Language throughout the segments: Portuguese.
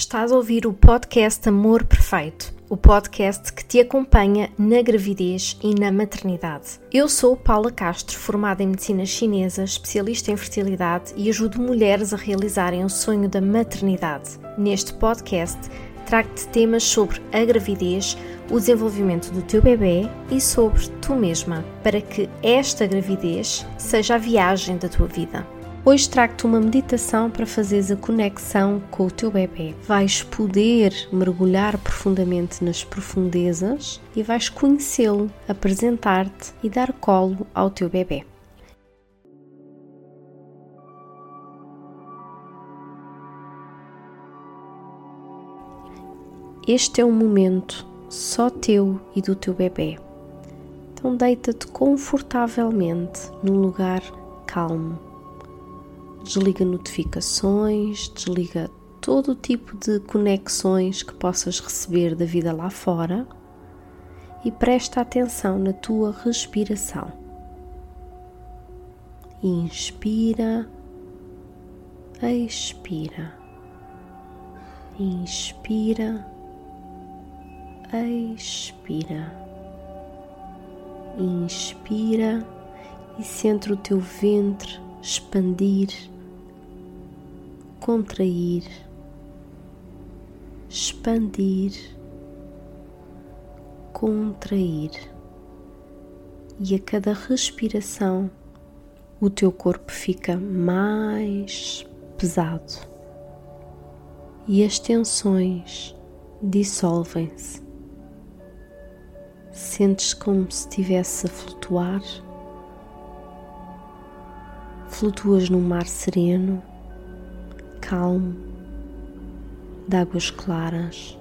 Estás a ouvir o podcast Amor Perfeito, o podcast que te acompanha na gravidez e na maternidade. Eu sou Paula Castro, formada em medicina chinesa, especialista em fertilidade e ajudo mulheres a realizarem o sonho da maternidade. Neste podcast, trago-te temas sobre a gravidez, o desenvolvimento do teu bebê e sobre tu mesma, para que esta gravidez seja a viagem da tua vida. Hoje trago-te uma meditação para fazeres a conexão com o teu bebê. Vais poder mergulhar profundamente nas profundezas e vais conhecê-lo, apresentar-te e dar colo ao teu bebê. Este é um momento só teu e do teu bebê. Então deita-te confortavelmente num lugar calmo desliga notificações, desliga todo o tipo de conexões que possas receber da vida lá fora e presta atenção na tua respiração. Inspira, expira, inspira, expira, inspira e sente o teu ventre expandir contrair, expandir, contrair. E a cada respiração o teu corpo fica mais pesado e as tensões dissolvem-se. Sentes como se estivesse a flutuar. Flutuas num mar sereno calmo, de águas claras,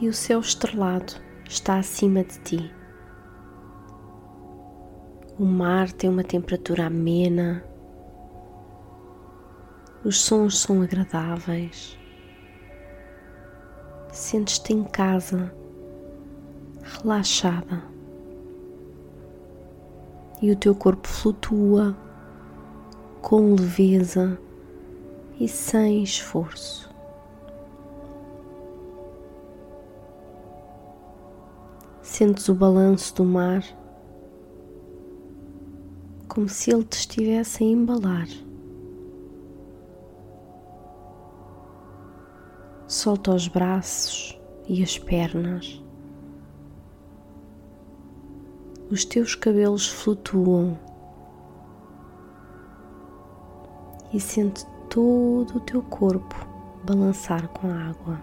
e o céu estrelado está acima de ti. O mar tem uma temperatura amena, os sons são agradáveis. Sentes-te em casa, relaxada, e o teu corpo flutua com leveza e sem esforço. Sentes o balanço do mar como se ele te estivesse a embalar. Solta os braços e as pernas. Os teus cabelos flutuam e sente todo o teu corpo balançar com a água.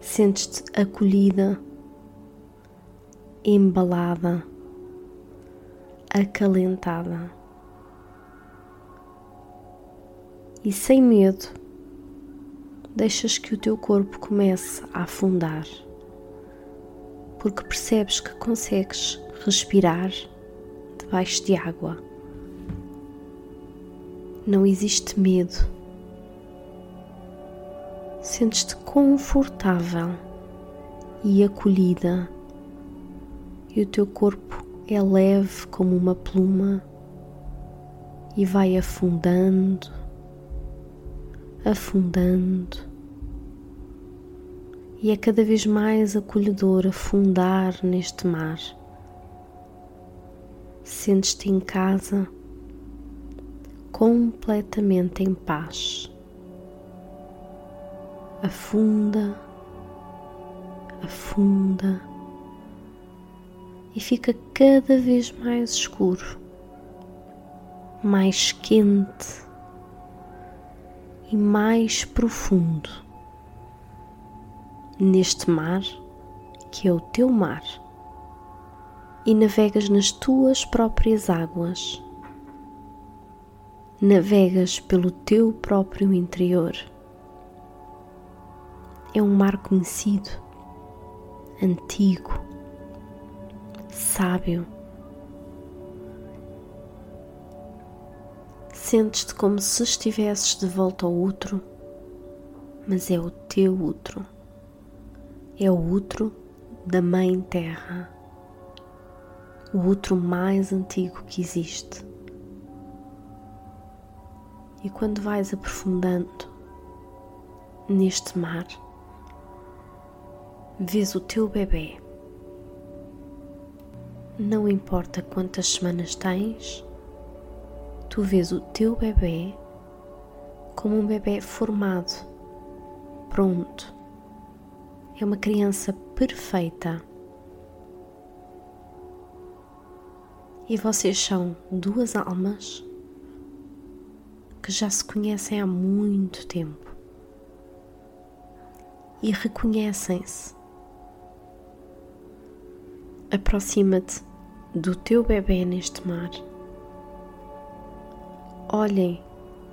Sentes-te acolhida, embalada, acalentada e sem medo deixas que o teu corpo comece a afundar, porque percebes que consegues respirar debaixo de água. Não existe medo. Sentes-te confortável e acolhida, e o teu corpo é leve como uma pluma e vai afundando, afundando, e é cada vez mais acolhedor afundar neste mar sentes-te em casa, completamente em paz. Afunda, afunda e fica cada vez mais escuro, mais quente e mais profundo neste mar que é o teu mar e navegas nas tuas próprias águas. Navegas pelo teu próprio interior. É um mar conhecido, antigo, sábio. Sentes-te como se estivesses de volta ao outro, mas é o teu outro. É o outro da Mãe Terra o outro mais antigo que existe, E quando vais aprofundando neste mar, vês o teu bebê. Não importa quantas semanas tens, tu vês o teu bebê como um bebê formado, pronto. É uma criança perfeita. E vocês são duas almas que já se conhecem há muito tempo e reconhecem-se. Aproxima-te do teu bebê neste mar. Olhem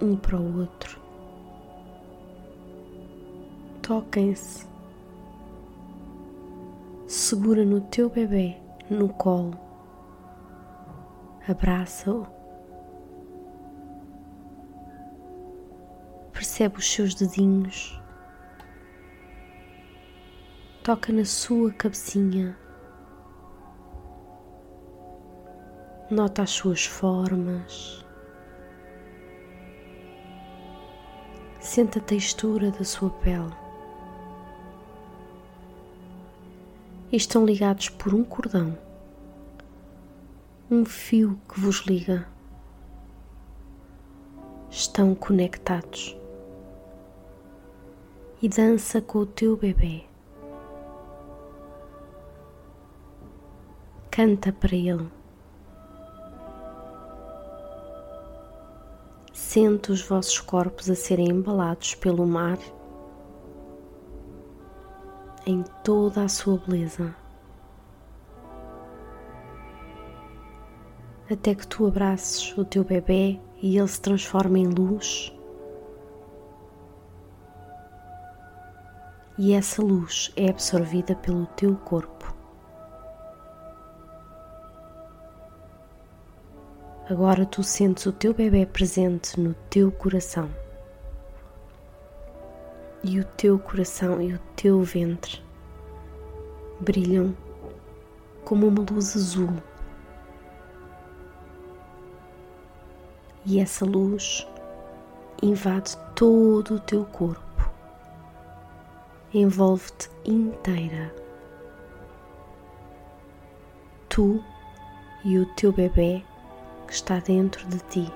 um para o outro. Toquem-se. Segura no teu bebê no colo. Abraça-o. Percebe os seus dedinhos. Toca na sua cabecinha. Nota as suas formas. Sente a textura da sua pele. E estão ligados por um cordão, um fio que vos liga. Estão conectados. E dança com o teu bebê. Canta para ele. Sente os vossos corpos a serem embalados pelo mar em toda a sua beleza. Até que tu abraces o teu bebê e ele se transforme em luz. E essa luz é absorvida pelo teu corpo. Agora tu sentes o teu bebê presente no teu coração. E o teu coração e o teu ventre brilham como uma luz azul. E essa luz invade todo o teu corpo, envolve-te inteira. Tu e o teu bebê que está dentro de ti.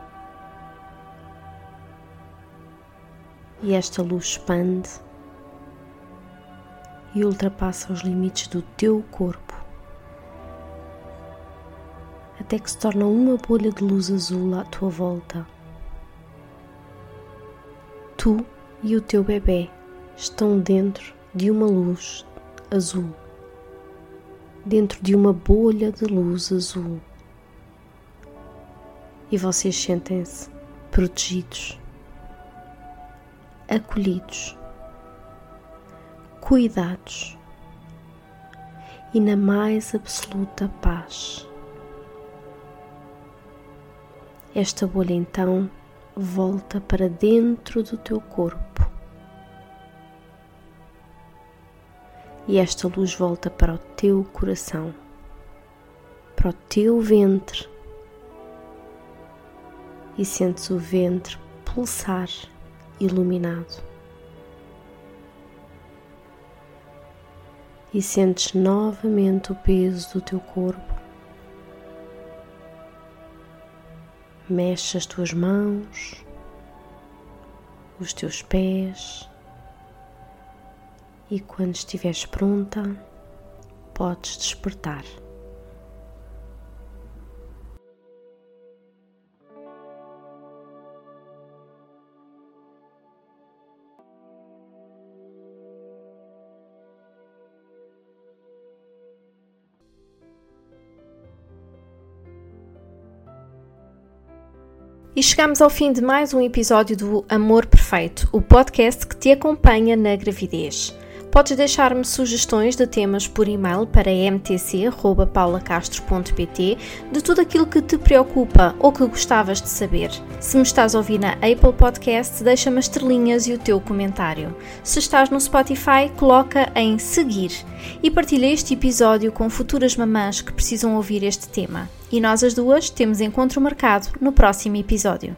E esta luz expande e ultrapassa os limites do teu corpo, até que se torna uma bolha de luz azul à tua volta. Tu e o teu bebê estão dentro de uma luz azul, dentro de uma bolha de luz azul e vocês sentem-se protegidos, acolhidos, cuidados e na mais absoluta paz. Esta bolha então volta para dentro do teu corpo. E esta luz volta para o teu coração, para o teu ventre e sentes o ventre pulsar iluminado. E sentes novamente o peso do teu corpo. Mexe as tuas mãos, os teus pés, e quando estiveres pronta, podes despertar. E chegamos ao fim de mais um episódio do Amor Perfeito, o podcast que te acompanha na gravidez. Podes deixar-me sugestões de temas por e-mail para mtc.paulacastro.pt de tudo aquilo que te preocupa ou que gostavas de saber. Se me estás a ouvir na Apple Podcast, deixa-me as estrelinhas e o teu comentário. Se estás no Spotify, coloca em seguir e partilha este episódio com futuras mamãs que precisam ouvir este tema. E nós as duas temos encontro marcado no próximo episódio.